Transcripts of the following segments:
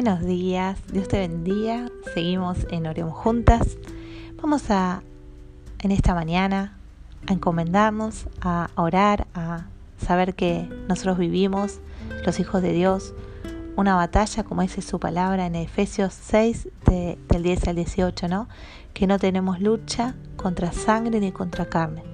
Buenos días, Dios te bendiga. Seguimos en Oremos Juntas. Vamos a, en esta mañana, a encomendarnos, a orar, a saber que nosotros vivimos, los hijos de Dios, una batalla, como dice su palabra en Efesios 6, del 10 al 18, ¿no? Que no tenemos lucha contra sangre ni contra carne.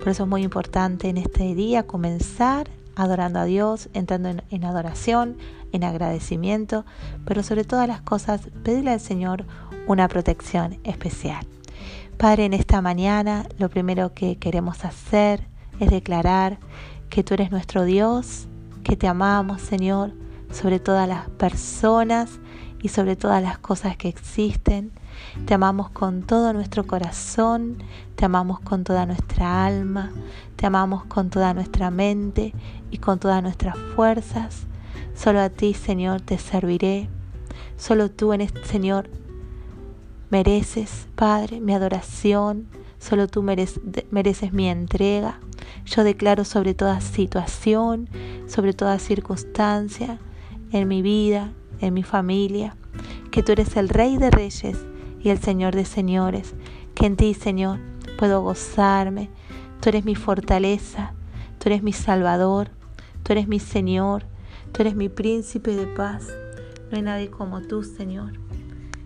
Por eso es muy importante en este día comenzar adorando a Dios, entrando en, adoración, en agradecimiento, pero sobre todas las cosas pedirle al Señor una protección especial. Padre, en esta mañana lo primero que queremos hacer es declarar que tú eres nuestro Dios, que te amamos, Señor, sobre todas las personas y sobre todas las cosas que existen. Te amamos con todo nuestro corazón, te amamos con toda nuestra alma, te amamos con toda nuestra mente y con todas nuestras fuerzas. Solo a ti, Señor, te serviré. Solo tú, en este, Señor, mereces, Padre, mi adoración. Solo tú mereces mi entrega. Yo declaro sobre toda situación, sobre toda circunstancia, en mi vida, en mi familia, que tú eres el Rey de Reyes y el Señor de Señores, que en ti, Señor, puedo gozarme. Tú eres mi fortaleza, tú eres mi Salvador, tú eres mi Señor, tú eres mi príncipe de paz. No hay nadie como tú, Señor.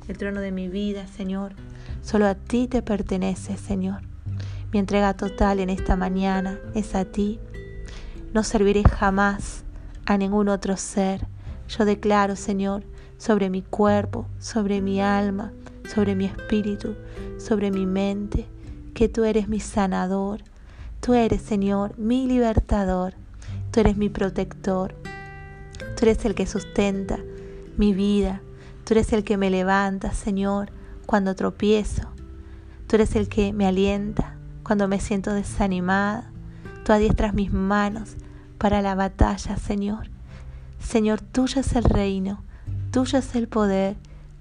El trono de mi vida, Señor, solo a ti te pertenece, Señor. Mi entrega total en esta mañana es a ti. No serviré jamás a ningún otro ser. Yo declaro, Señor, sobre mi cuerpo, sobre mi alma, sobre mi espíritu, sobre mi mente, que tú eres mi sanador. Tú eres, Señor, mi libertador. Tú eres mi protector. Tú eres el que sustenta mi vida. Tú eres el que me levanta, Señor, cuando tropiezo. Tú eres el que me alienta cuando me siento desanimada. Tú adiestras mis manos para la batalla, Señor. Señor, tuyo es el reino, tuyo es el poder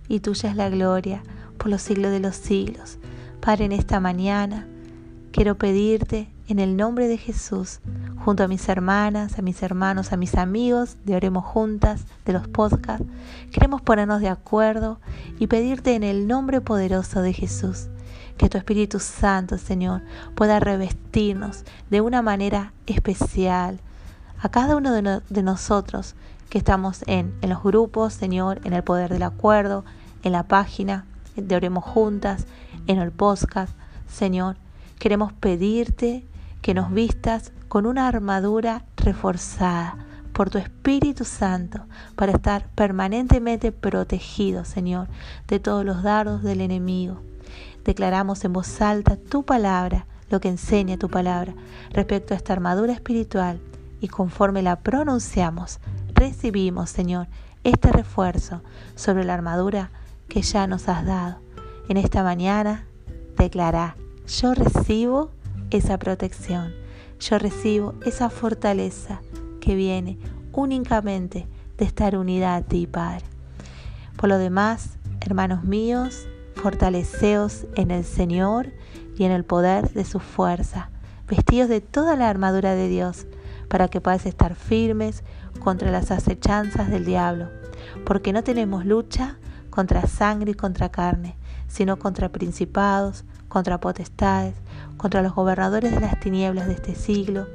y tuya es la gloria los siglos de los siglos. Padre, en esta mañana quiero pedirte en el nombre de Jesús, junto a mis hermanas, a mis hermanos, a mis amigos de Oremos Juntas, de los podcasts, queremos ponernos de acuerdo y pedirte en el nombre poderoso de Jesús que tu Espíritu Santo, Señor, pueda revestirnos de una manera especial a cada uno de, nosotros que estamos en, en los grupos, Señor, en el poder del acuerdo, en la página de Oremos Juntas, en el podcast, Señor. Queremos pedirte que nos vistas con una armadura reforzada por tu Espíritu Santo para estar permanentemente protegidos, Señor, de todos los dardos del enemigo. Declaramos en voz alta tu palabra, lo que enseña tu palabra respecto a esta armadura espiritual y conforme la pronunciamos, recibimos, Señor, este refuerzo sobre la armadura que ya nos has dado. En esta mañana declara, yo recibo esa protección, yo recibo esa fortaleza que viene únicamente de estar unida a ti, Padre. Por lo demás, hermanos míos, fortaleceos en el Señor y en el poder de su fuerza, vestidos de toda la armadura de Dios, para que podáis estar firmes contra las acechanzas del diablo, porque no tenemos lucha contra sangre y contra carne, sino contra principados, contra potestades, contra los gobernadores de las tinieblas de este siglo,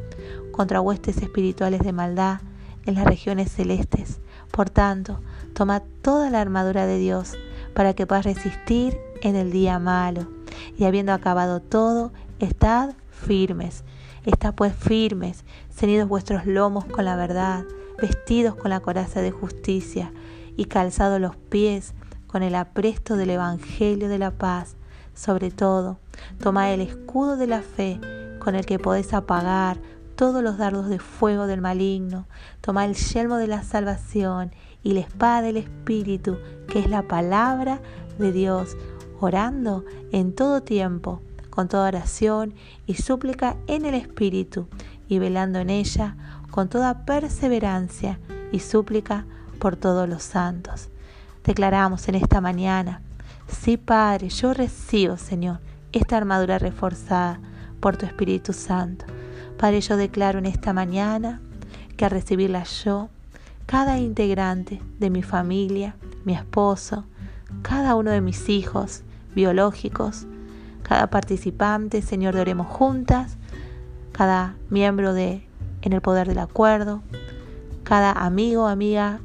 contra huestes espirituales de maldad en las regiones celestes. Por tanto, toma toda la armadura de Dios para que puedas resistir en el día malo. Y habiendo acabado todo, estad firmes. Estad pues firmes, ceñidos vuestros lomos con la verdad, vestidos con la coraza de justicia y calzados los pies con el apresto del Evangelio de la paz. Sobre todo, tomad el escudo de la fe con el que podéis apagar todos los dardos de fuego del maligno. Tomad el yelmo de la salvación y la espada del Espíritu, que es la palabra de Dios, orando en todo tiempo, con toda oración y súplica en el Espíritu, y velando en ella con toda perseverancia y súplica por todos los santos declaramos en esta mañana, sí Padre, yo recibo, Señor, esta armadura reforzada por tu Espíritu Santo. Padre, yo declaro en esta mañana que al recibirla yo, cada integrante de mi familia, mi esposo, cada uno de mis hijos biológicos, cada participante, Señor, de Oremos Juntas, cada miembro de En el Poder del Acuerdo, cada amigo amiga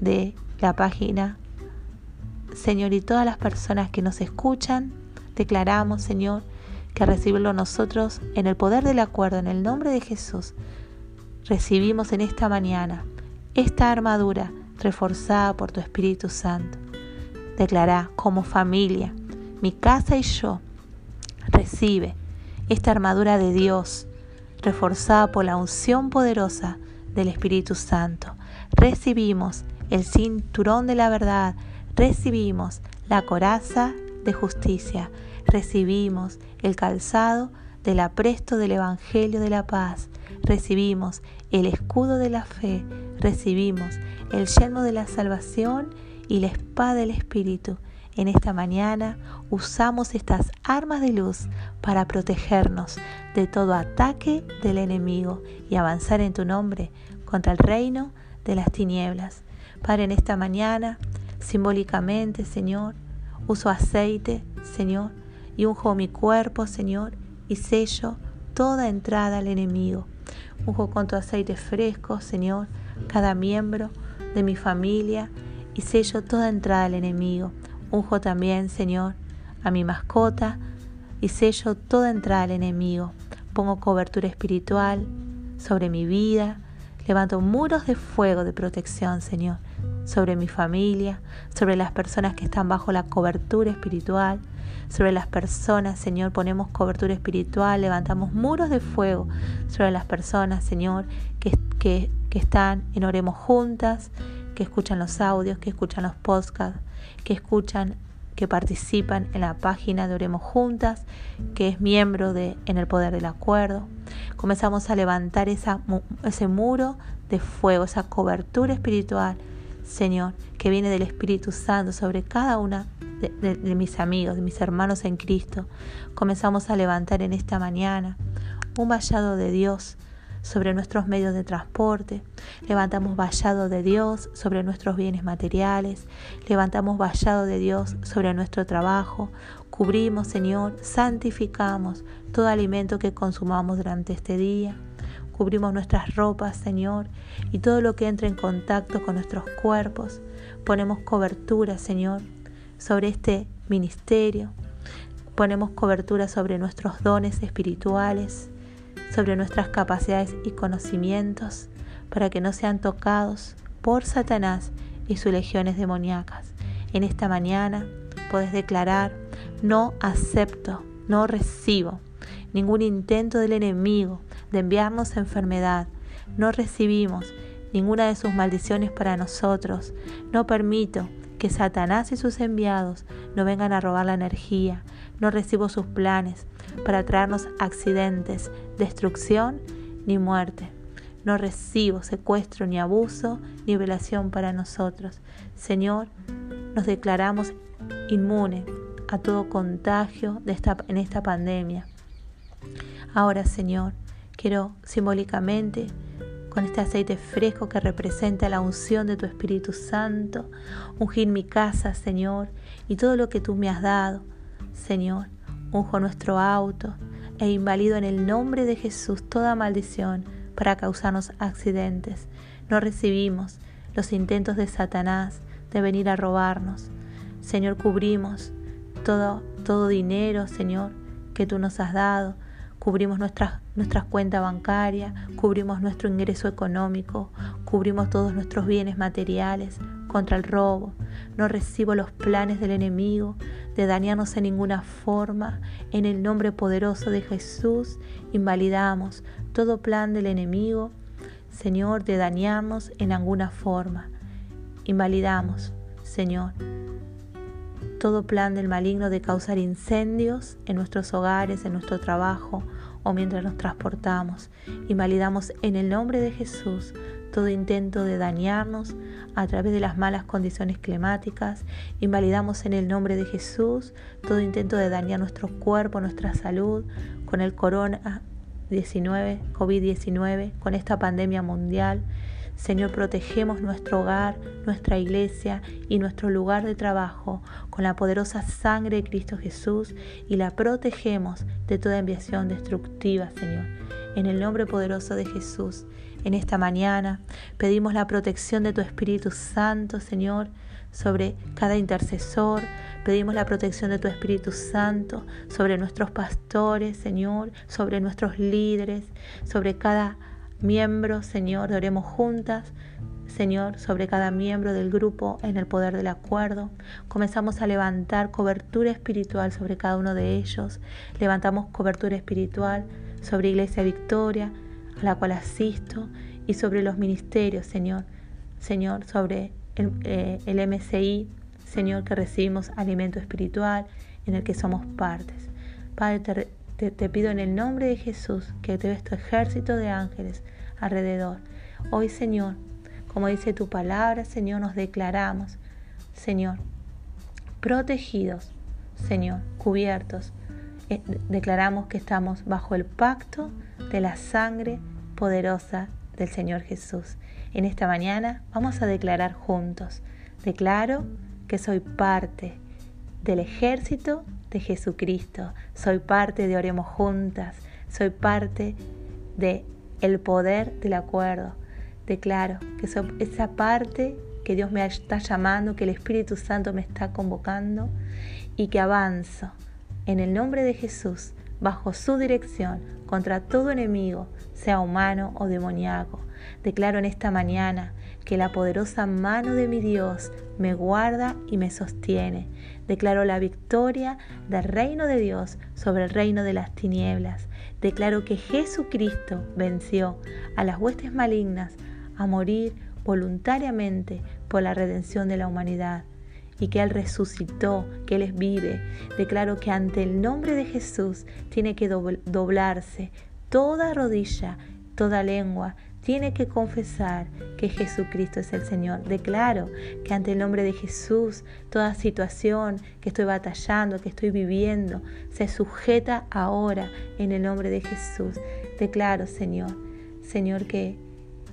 de la página. Señor, y todas las personas que nos escuchan, declaramos, Señor, que recibirlo nosotros en el poder del acuerdo, en el nombre de Jesús, recibimos en esta mañana esta armadura reforzada por tu Espíritu Santo. Declará como familia, mi casa y yo, recibe esta armadura de Dios, reforzada por la unción poderosa del Espíritu Santo. Recibimos el cinturón de la verdad, recibimos la coraza de justicia, recibimos el calzado del apresto del Evangelio de la paz, recibimos el escudo de la fe, recibimos el yelmo de la salvación y la espada del Espíritu. En esta mañana usamos estas armas de luz para protegernos de todo ataque del enemigo y avanzar en tu nombre contra el reino de las tinieblas. Padre, en esta mañana, simbólicamente, Señor, uso aceite, Señor, y unjo mi cuerpo, Señor, y sello toda entrada al enemigo. Unjo con tu aceite fresco, Señor, cada miembro de mi familia y sello toda entrada al enemigo. Unjo también, Señor, a mi mascota y sello toda entrada al enemigo. Pongo cobertura espiritual sobre mi vida. Levanto muros de fuego de protección, Señor, sobre mi familia, sobre las personas que están bajo la cobertura espiritual, sobre las personas, Señor, ponemos cobertura espiritual, levantamos muros de fuego sobre las personas, Señor, que, que, que están en Oremos Juntas, que escuchan los audios, que escuchan los podcasts, que escuchan, que participan en la página de Oremos Juntas, que es miembro de En el Poder del Acuerdo. Comenzamos a levantar esa, ese muro de fuego, esa cobertura espiritual, Señor, que viene del Espíritu Santo sobre cada una de, mis amigos, de mis hermanos en Cristo, comenzamos a levantar en esta mañana un vallado de Dios sobre nuestros medios de transporte, levantamos vallado de Dios sobre nuestros bienes materiales, levantamos vallado de Dios sobre nuestro trabajo, cubrimos, Señor, santificamos todo alimento que consumamos durante este día, cubrimos nuestras ropas, Señor, y todo lo que entre en contacto con nuestros cuerpos, ponemos cobertura, Señor, sobre este ministerio. Ponemos cobertura sobre nuestros dones espirituales, sobre nuestras capacidades y conocimientos, para que no sean tocados por Satanás y sus legiones demoníacas. En esta mañana puedes declarar, no acepto, no recibo ningún intento del enemigo de enviarnos enfermedad. No recibimos ninguna de sus maldiciones para nosotros. No permito que Satanás y sus enviados no vengan a robar la energía. No recibo sus planes para traernos accidentes, destrucción ni muerte. No recibo secuestro ni abuso ni violación para nosotros. Señor, nos declaramos inmune a todo contagio de esta, en esta pandemia. Ahora, Señor, quiero simbólicamente con este aceite fresco que representa la unción de tu Espíritu Santo. Ungir mi casa, Señor, y todo lo que tú me has dado, Señor. Unjo nuestro auto e invalido en el nombre de Jesús toda maldición para causarnos accidentes. No recibimos los intentos de Satanás de venir a robarnos. Señor, cubrimos todo, todo dinero, Señor, que tú nos has dado cubrimos nuestras, nuestras cuentas bancarias, cubrimos nuestro ingreso económico, cubrimos todos nuestros bienes materiales contra el robo. No recibo los planes del enemigo de dañarnos en ninguna forma. En el nombre poderoso de Jesús invalidamos todo plan del enemigo, Señor, de dañarnos en alguna forma. Invalidamos, Señor, todo plan del maligno de causar incendios en nuestros hogares, en nuestro trabajo o mientras nos transportamos. Invalidamos en el nombre de Jesús todo intento de dañarnos a través de las malas condiciones climáticas. Invalidamos en el nombre de Jesús todo intento de dañar nuestro cuerpo, nuestra salud con el corona 19, COVID-19, con esta pandemia mundial. Señor, protegemos nuestro hogar, nuestra iglesia y nuestro lugar de trabajo con la poderosa sangre de Cristo Jesús y la protegemos de toda enviación destructiva, Señor. En el nombre poderoso de Jesús, en esta mañana pedimos la protección de tu Espíritu Santo, Señor, sobre cada intercesor. Pedimos la protección de tu Espíritu Santo sobre nuestros pastores, Señor, sobre nuestros líderes, sobre cada miembro, Señor, oremos juntas. Señor, sobre cada miembro del grupo en el poder del acuerdo. Comenzamos a levantar cobertura espiritual sobre cada uno de ellos. Levantamos cobertura espiritual sobre Iglesia Victoria, a la cual asisto, y sobre los ministerios, Señor. Señor, sobre el, eh, el MCI, Señor, que recibimos alimento espiritual en el que somos partes. Padre, te, te, pido en el nombre de Jesús que te ves tu ejército de ángeles alrededor. Hoy, Señor, como dice tu palabra, Señor, nos declaramos, Señor, protegidos, Señor, cubiertos. Eh, declaramos que estamos bajo el pacto de la sangre poderosa del Señor Jesús. En esta mañana vamos a declarar juntos. Declaro que soy parte del ejército de Jesucristo. Soy parte de Oremos Juntas. Soy parte de el poder del acuerdo. Declaro que soy esa parte que Dios me está llamando, que el Espíritu Santo me está convocando y que avanzo en el nombre de Jesús bajo su dirección contra todo enemigo, sea humano o demoníaco. Declaro en esta mañana que la poderosa mano de mi Dios me guarda y me sostiene. Declaro la victoria del reino de Dios sobre el reino de las tinieblas. Declaro que Jesucristo venció a las huestes malignas a morir voluntariamente por la redención de la humanidad y que Él resucitó, que Él vive. Declaro que ante el nombre de Jesús tiene que doblarse toda rodilla, toda lengua tiene que confesar que Jesucristo es el Señor. Declaro que ante el nombre de Jesús toda situación que estoy batallando, que estoy viviendo, se sujeta ahora en el nombre de Jesús. Declaro, Señor, Señor, que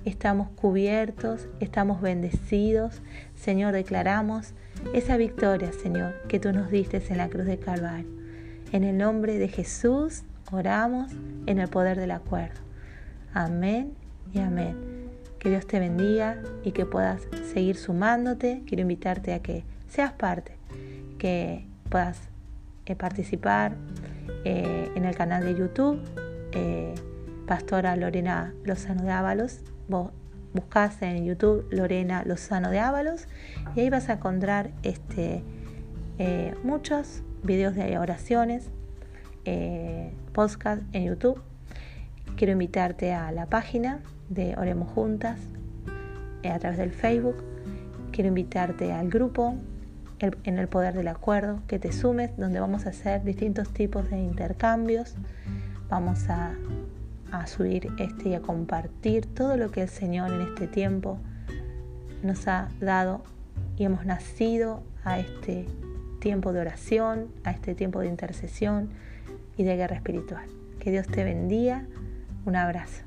estamos cubiertos, estamos bendecidos. Señor, declaramos esa victoria, Señor, que tú nos diste en la cruz de Calvario. En el nombre de Jesús oramos en el poder del acuerdo. Amén y amén. Que Dios te bendiga y que puedas seguir sumándote. Quiero invitarte a que seas parte, que puedas eh, participar eh, en el canal de YouTube, eh, Pastora Lorena Lozano de Ábalos. Vos buscas en YouTube Lorena Lozano de Ábalos y ahí vas a encontrar este, muchos videos de oraciones, podcast en YouTube. Quiero invitarte a la página de Oremos Juntas eh, a través del Facebook. Quiero invitarte al grupo en el poder del acuerdo, que te sumes, donde vamos a hacer distintos tipos de intercambios. Vamos a, a subir este y a compartir todo lo que el Señor en este tiempo nos ha dado y hemos nacido a este tiempo de oración, a este tiempo de intercesión y de guerra espiritual. Que Dios te bendiga. Un abrazo.